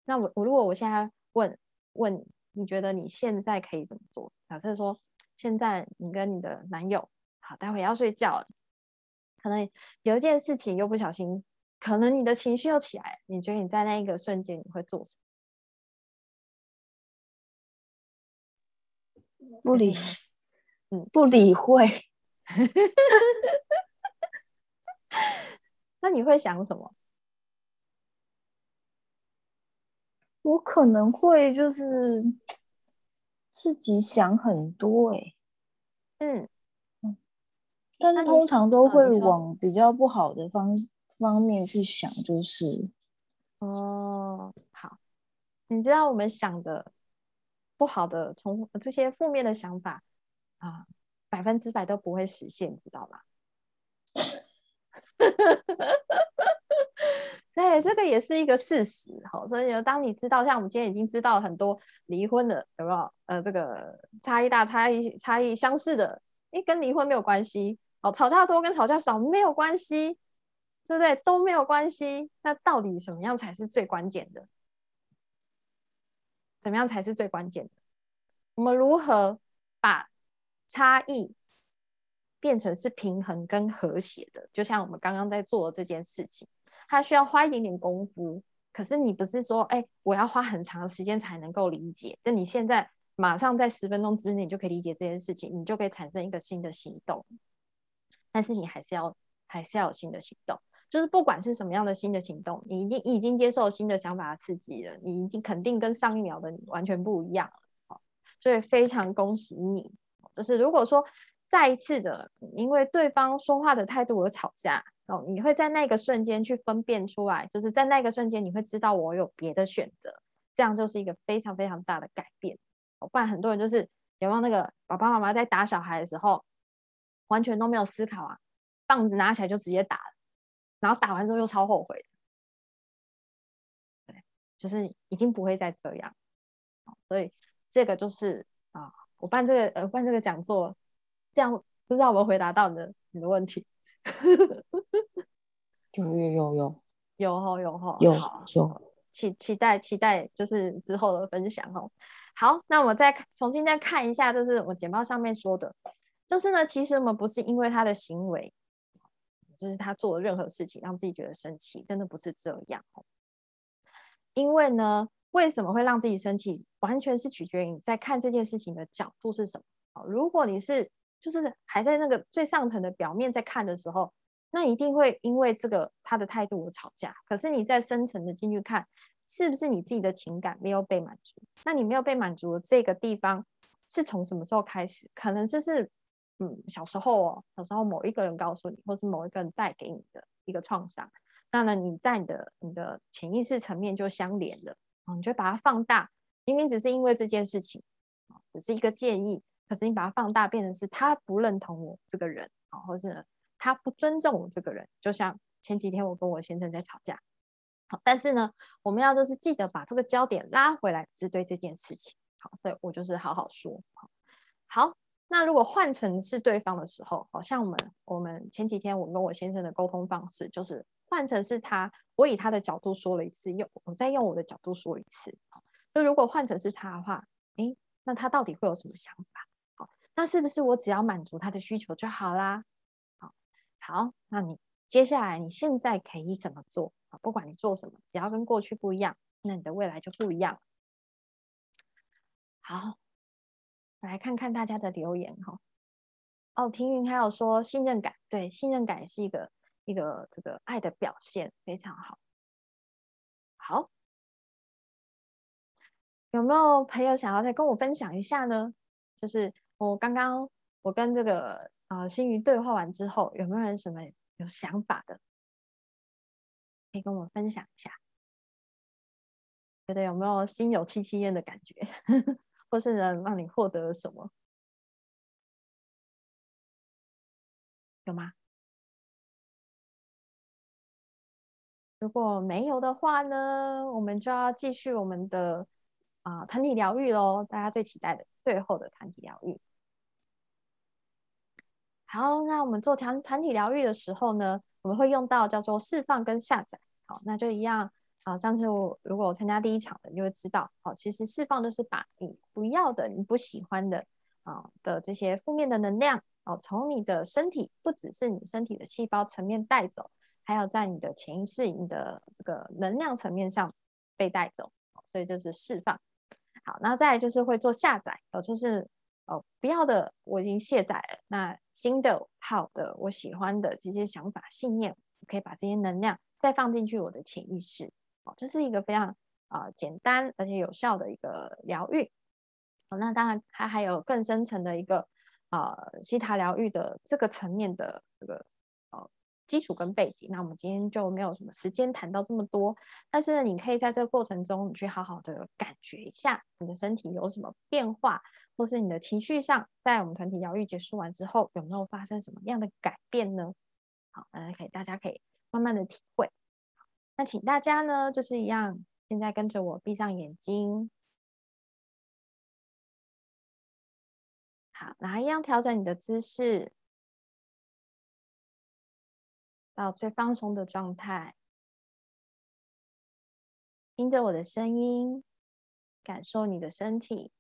那我我如果我现在问问，你觉得你现在可以怎么做？假设说现在你跟你的男友好，待会要睡觉了，可能有一件事情又不小心，可能你的情绪又起来，你觉得你在那一个瞬间你会做什么？不理。嗯不理会，那你会想什么？我可能会就是自己想很多，哎，嗯嗯，但是通常都会往比较不好的方方面去想，就是哦，好，你知道我们想的不好的，从这些负面的想法。啊，百分之百都不会实现，知道吗？对，这个也是一个事实。好，所以当你知道，像我们今天已经知道很多离婚的有没有？呃，这个差异大、差异差异相似的，诶，跟离婚没有关系。哦，吵架多跟吵架少没有关系，对不对？都没有关系。那到底什么样才是最关键的？怎么样才是最关键的？我们如何把？差异变成是平衡跟和谐的，就像我们刚刚在做的这件事情，它需要花一点点功夫。可是你不是说，哎，我要花很长时间才能够理解？那你现在马上在十分钟之内，你就可以理解这件事情，你就可以产生一个新的行动。但是你还是要，还是要有新的行动。就是不管是什么样的新的行动，你一定已经接受新的想法的刺激了，你已经肯定跟上一秒的你完全不一样了。所以非常恭喜你。就是如果说再一次的因为对方说话的态度而吵架哦，你会在那个瞬间去分辨出来，就是在那个瞬间你会知道我有别的选择，这样就是一个非常非常大的改变。不然很多人就是有没有那个爸爸妈妈在打小孩的时候，完全都没有思考啊，棒子拿起来就直接打了，然后打完之后又超后悔。对，就是已经不会再这样。哦所以这个就是啊。我办这个呃办这个讲座，这样不知道有没有回答到你的你的问题？有有有有有吼有吼有有期期待期待就是之后的分享哦。好，那我再重新再看一下，就是我简报上面说的，就是呢，其实我们不是因为他的行为，就是他做了任何事情让自己觉得生气，真的不是这样哦。因为呢，为什么会让自己生气，完全是取决于你在看这件事情的角度是什么。哦，如果你是就是还在那个最上层的表面在看的时候，那一定会因为这个他的态度而吵架。可是你在深层的进去看。是不是你自己的情感没有被满足？那你没有被满足的这个地方是从什么时候开始？可能就是嗯小时候哦，小时候某一个人告诉你，或是某一个人带给你的一个创伤。那呢，你在你的你的潜意识层面就相连了啊，你就把它放大。明明只是因为这件事情，只是一个建议，可是你把它放大，变成是他不认同我这个人啊，或是他不尊重我这个人。就像前几天我跟我先生在吵架。好，但是呢，我们要就是记得把这个焦点拉回来，是对这件事情。好，对我就是好好说。好，好，那如果换成是对方的时候，好像我们我们前几天我跟我先生的沟通方式，就是换成是他，我以他的角度说了一次，用我再用我的角度说一次。好，就如果换成是他的话，诶，那他到底会有什么想法？那是不是我只要满足他的需求就好啦？好，好，那你接下来你现在可以怎么做？不管你做什么，只要跟过去不一样，那你的未来就不一样。好，来看看大家的留言哈。哦，听云还有说信任感，对，信任感是一个一个这个爱的表现，非常好。好，有没有朋友想要再跟我分享一下呢？就是我刚刚我跟这个啊星鱼对话完之后，有没有人什么有想法的？可以跟我分享一下，觉得有没有心有戚戚焉的感觉，或是能让你获得什么？有吗？如果没有的话呢，我们就要继续我们的啊团体疗愈喽，大家最期待的最后的团体疗愈。好，那我们做团团体疗愈的时候呢？我们会用到叫做释放跟下载，好，那就一样啊。上次我如果我参加第一场的，你就会知道，好，其实释放就是把你不要的、你不喜欢的啊的这些负面的能量，哦，从你的身体，不只是你身体的细胞层面带走，还有在你的潜意识、你的这个能量层面上被带走，所以就是释放。好，那再就是会做下载，哦，就是哦不要的我已经卸载了，那。新的好的，我喜欢的这些想法、信念，可以把这些能量再放进去我的潜意识。哦，这是一个非常啊简单而且有效的一个疗愈。哦，那当然它还有更深层的一个啊西塔疗愈的这个层面的这个呃基础跟背景。那我们今天就没有什么时间谈到这么多，但是呢，你可以在这个过程中，你去好好的感觉一下你的身体有什么变化。或是你的情绪上，在我们团体疗愈结束完之后，有没有发生什么样的改变呢？好，大家可以，大家可以慢慢的体会。那请大家呢，就是一样，现在跟着我闭上眼睛。好，然后一样调整你的姿势，到最放松的状态，听着我的声音，感受你的身体。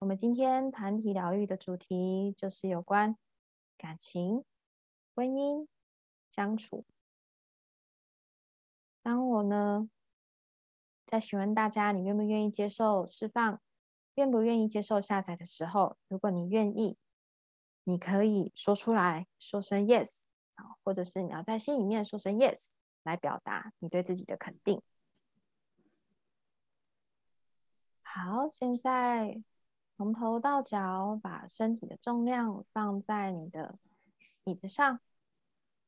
我们今天团体疗愈的主题就是有关感情、婚姻、相处。当我呢在询问大家你愿不愿意接受释放，愿不愿意接受下载的时候，如果你愿意，你可以说出来说声 yes，或者是你要在心里面说声 yes 来表达你对自己的肯定。好，现在。从头到脚，把身体的重量放在你的椅子上，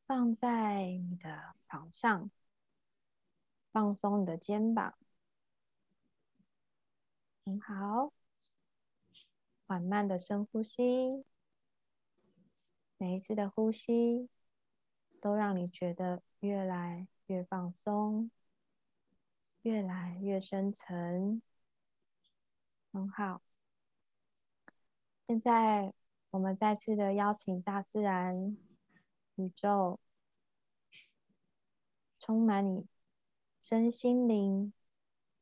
放在你的床上，放松你的肩膀，很好。缓慢的深呼吸，每一次的呼吸都让你觉得越来越放松，越来越深沉，很好。现在，我们再次的邀请大自然、宇宙，充满你身心灵、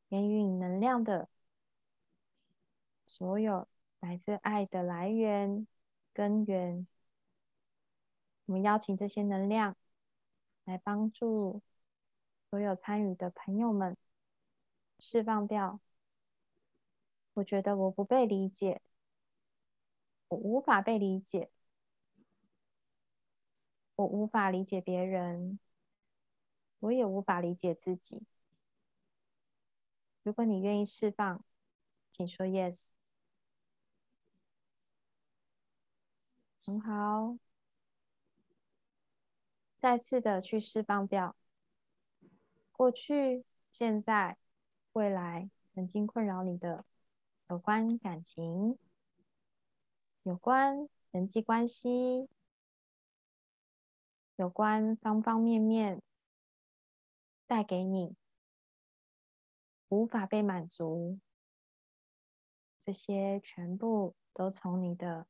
言语能量的所有来自爱的来源、根源。我们邀请这些能量来帮助所有参与的朋友们释放掉。我觉得我不被理解，我无法被理解，我无法理解别人，我也无法理解自己。如果你愿意释放，请说 yes。很好，再次的去释放掉过去、现在、未来曾经困扰你的有关感情、有关人际关系、有关方方面面带给你。无法被满足，这些全部都从你的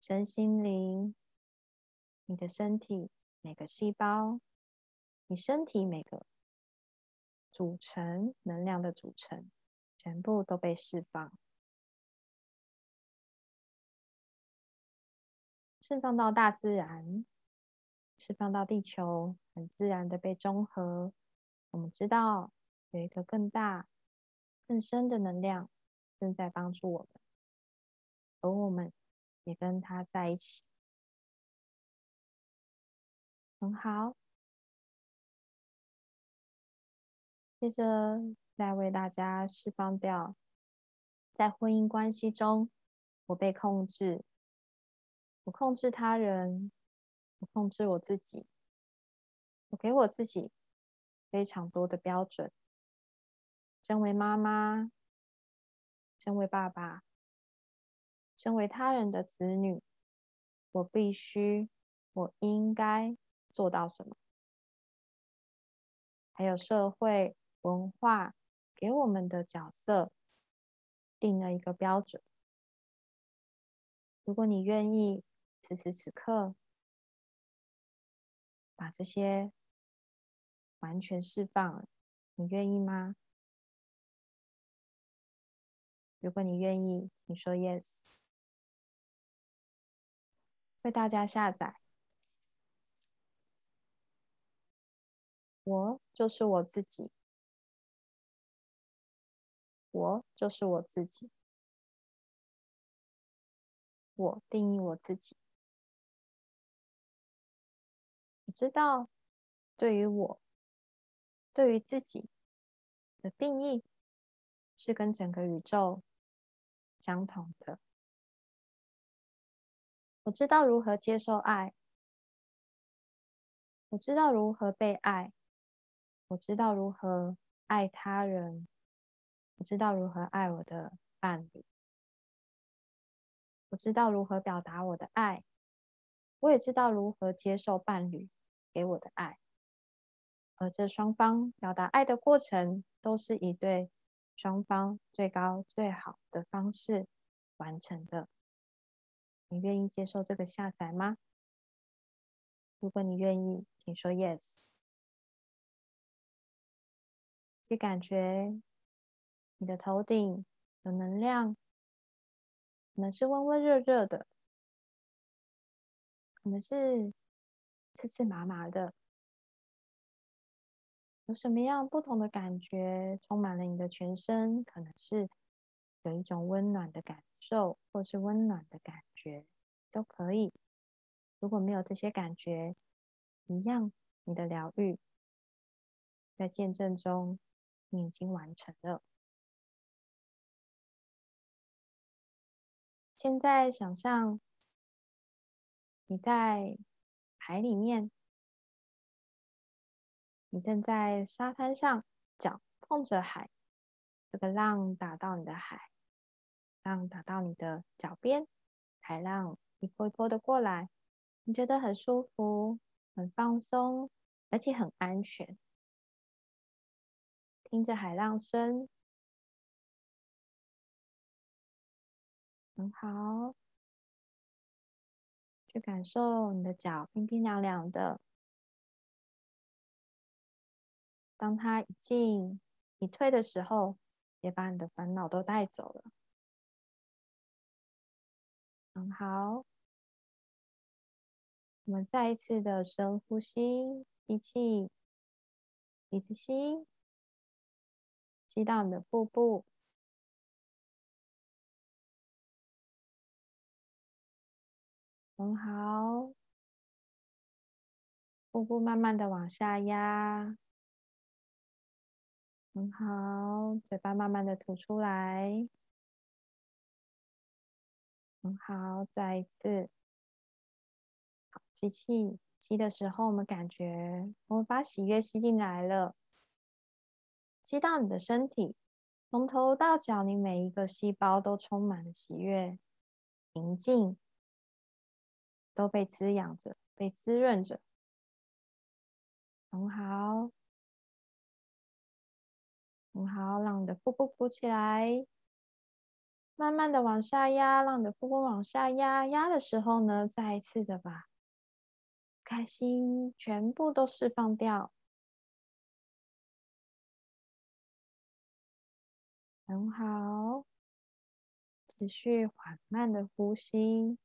身心灵、你的身体每个细胞、你身体每个组成能量的组成，全部都被释放，释放到大自然，释放到地球，很自然的被中和。我们知道。有一个更大、更深的能量正在帮助我们，而我们也跟他在一起，很好。接着再为大家释放掉，在婚姻关系中，我被控制，我控制他人，我控制我自己，我给我自己非常多的标准。身为妈妈，身为爸爸，身为他人的子女，我必须，我应该做到什么？还有社会文化给我们的角色定了一个标准。如果你愿意，此时此刻把这些完全释放，你愿意吗？如果你愿意，你说 yes。为大家下载。我就是我自己，我就是我自己，我定义我自己。我知道，对于我，对于自己的定义，是跟整个宇宙。相同的，我知道如何接受爱，我知道如何被爱，我知道如何爱他人，我知道如何爱我的伴侣，我知道如何表达我的爱，我也知道如何接受伴侣给我的爱，而这双方表达爱的过程，都是以对。双方最高最好的方式完成的，你愿意接受这个下载吗？如果你愿意，请说 yes。去感觉你的头顶有能量，可能是温温热热的，可能是刺刺麻麻的。有什么样不同的感觉充满了你的全身？可能是有一种温暖的感受，或是温暖的感觉，都可以。如果没有这些感觉，一样，你的疗愈在见证中，你已经完成了。现在想象你在海里面。你正在沙滩上，脚碰着海，这个浪打到你的海，浪打到你的脚边，海浪一波一波的过来，你觉得很舒服、很放松，而且很安全。听着海浪声，很好，去感受你的脚冰冰凉凉的。当他一进一退的时候，也把你的烦恼都带走了。很好。我们再一次的深呼吸，吸气，鼻子吸，吸到你的腹部，很好。腹部慢慢的往下压，很好。嘴巴慢慢的吐出来，很好。再一次。吸气，吸的时候，我们感觉我们把喜悦吸进来了，吸到你的身体，从头到脚，你每一个细胞都充满了喜悦、宁静，都被滋养着，被滋润着，很好，很好，让你的腹部鼓起来，慢慢的往下压，让你的腹部往下压，压的时候呢，再一次的把。开心，全部都释放掉，很好。持续缓慢的呼吸，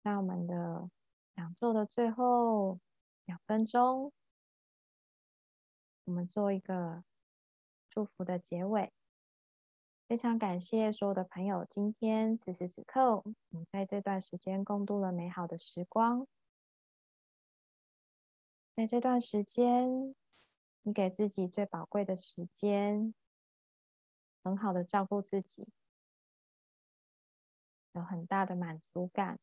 那我们的讲座的最后两分钟，我们做一个祝福的结尾。非常感谢所有的朋友，今天此时此刻，我们在这段时间共度了美好的时光。在这段时间，你给自己最宝贵的时间，很好的照顾自己，有很大的满足感。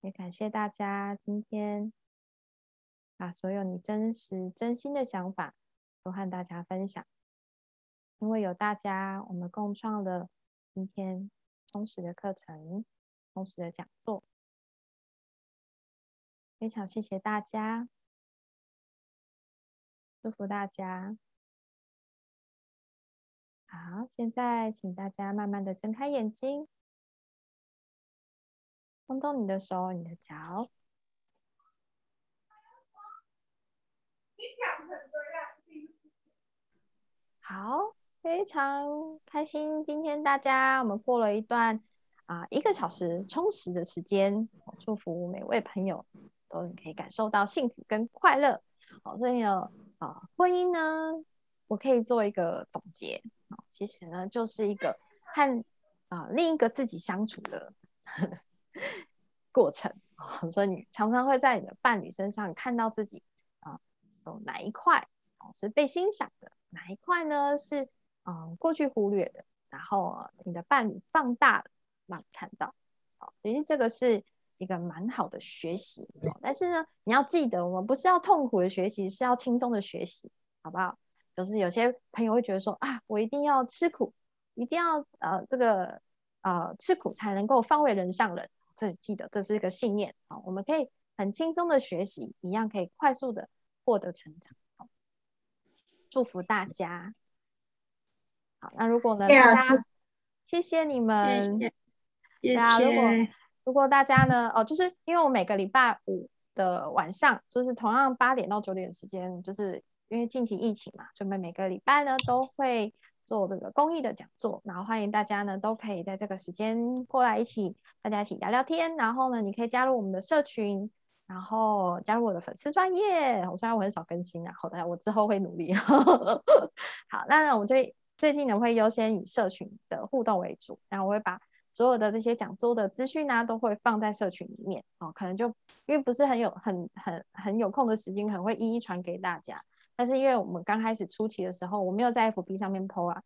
也感谢大家今天把所有你真实、真心的想法都和大家分享。因为有大家，我们共创了今天充实的课程、充实的讲座，非常谢谢大家，祝福大家。好，现在请大家慢慢的睁开眼睛，动动你的手、你的脚。好。非常开心，今天大家我们过了一段啊一个小时充实的时间，祝福每位朋友都可以感受到幸福跟快乐。好，所以呢啊婚姻呢，我可以做一个总结啊，其实呢就是一个和啊另一个自己相处的过程啊，所以你常常会在你的伴侣身上看到自己啊有哪一块是被欣赏的，哪一块呢是。嗯，过去忽略的，然后你的伴侣放大了，让你看到，啊，其实这个是一个蛮好的学习。但是呢，你要记得，我们不是要痛苦的学习，是要轻松的学习，好不好？就是有些朋友会觉得说啊，我一定要吃苦，一定要呃这个呃吃苦才能够方为人上人。这记得这是一个信念啊，我们可以很轻松的学习，一样可以快速的获得成长。祝福大家。好那如果呢？大家谢谢你们。谢谢。如果如果大家呢？哦，就是因为我每个礼拜五的晚上，就是同样八点到九点的时间，就是因为近期疫情嘛，所以每个礼拜呢都会做这个公益的讲座。然后欢迎大家呢都可以在这个时间过来一起，大家一起聊聊天。然后呢，你可以加入我们的社群，然后加入我的粉丝专业。我虽然我很少更新，然后大家我之后会努力。好，那我们就。最近呢，会优先以社群的互动为主，然后我会把所有的这些讲座的资讯呢，都会放在社群里面哦。可能就因为不是很有很很很有空的时间，可能会一一传给大家。但是因为我们刚开始初期的时候，我没有在 FB 上面 PO 啊，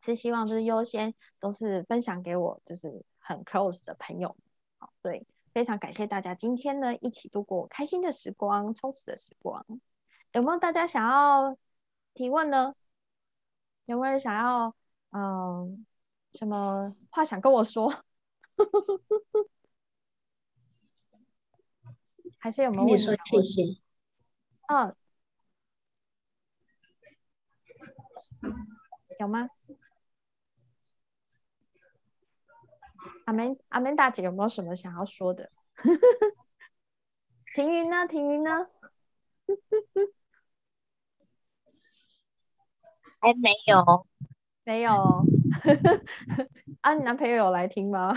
是希望就是优先都是分享给我就是很 close 的朋友。好，对，非常感谢大家今天呢一起度过开心的时光、充实的时光。有没有大家想要提问呢？有没有人想要嗯什么话想跟我说？还是有没有问题？说谢谢。嗯，有吗？阿门阿门大姐有没有什么想要说的？停云呢？停云呢？还没有，没有。啊，你男朋友有来听吗？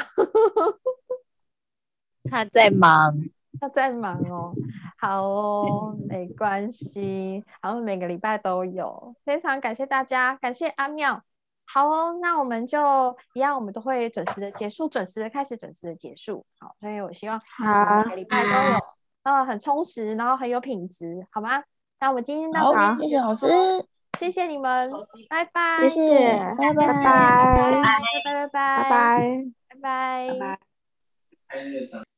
他在忙，他在忙哦。好哦，没关系，然后每个礼拜都有，非常感谢大家，感谢阿妙。好哦，那我们就一样，我们都会准时的结束，准时的开始，准时的结束。好，所以我希望好每个礼拜都有，呃，很充实，然后很有品质，好吗？那我们今天到这谢谢老师，谢谢你们，拜拜，谢谢，拜拜拜拜，拜拜，拜拜，拜拜。拜拜。拜拜。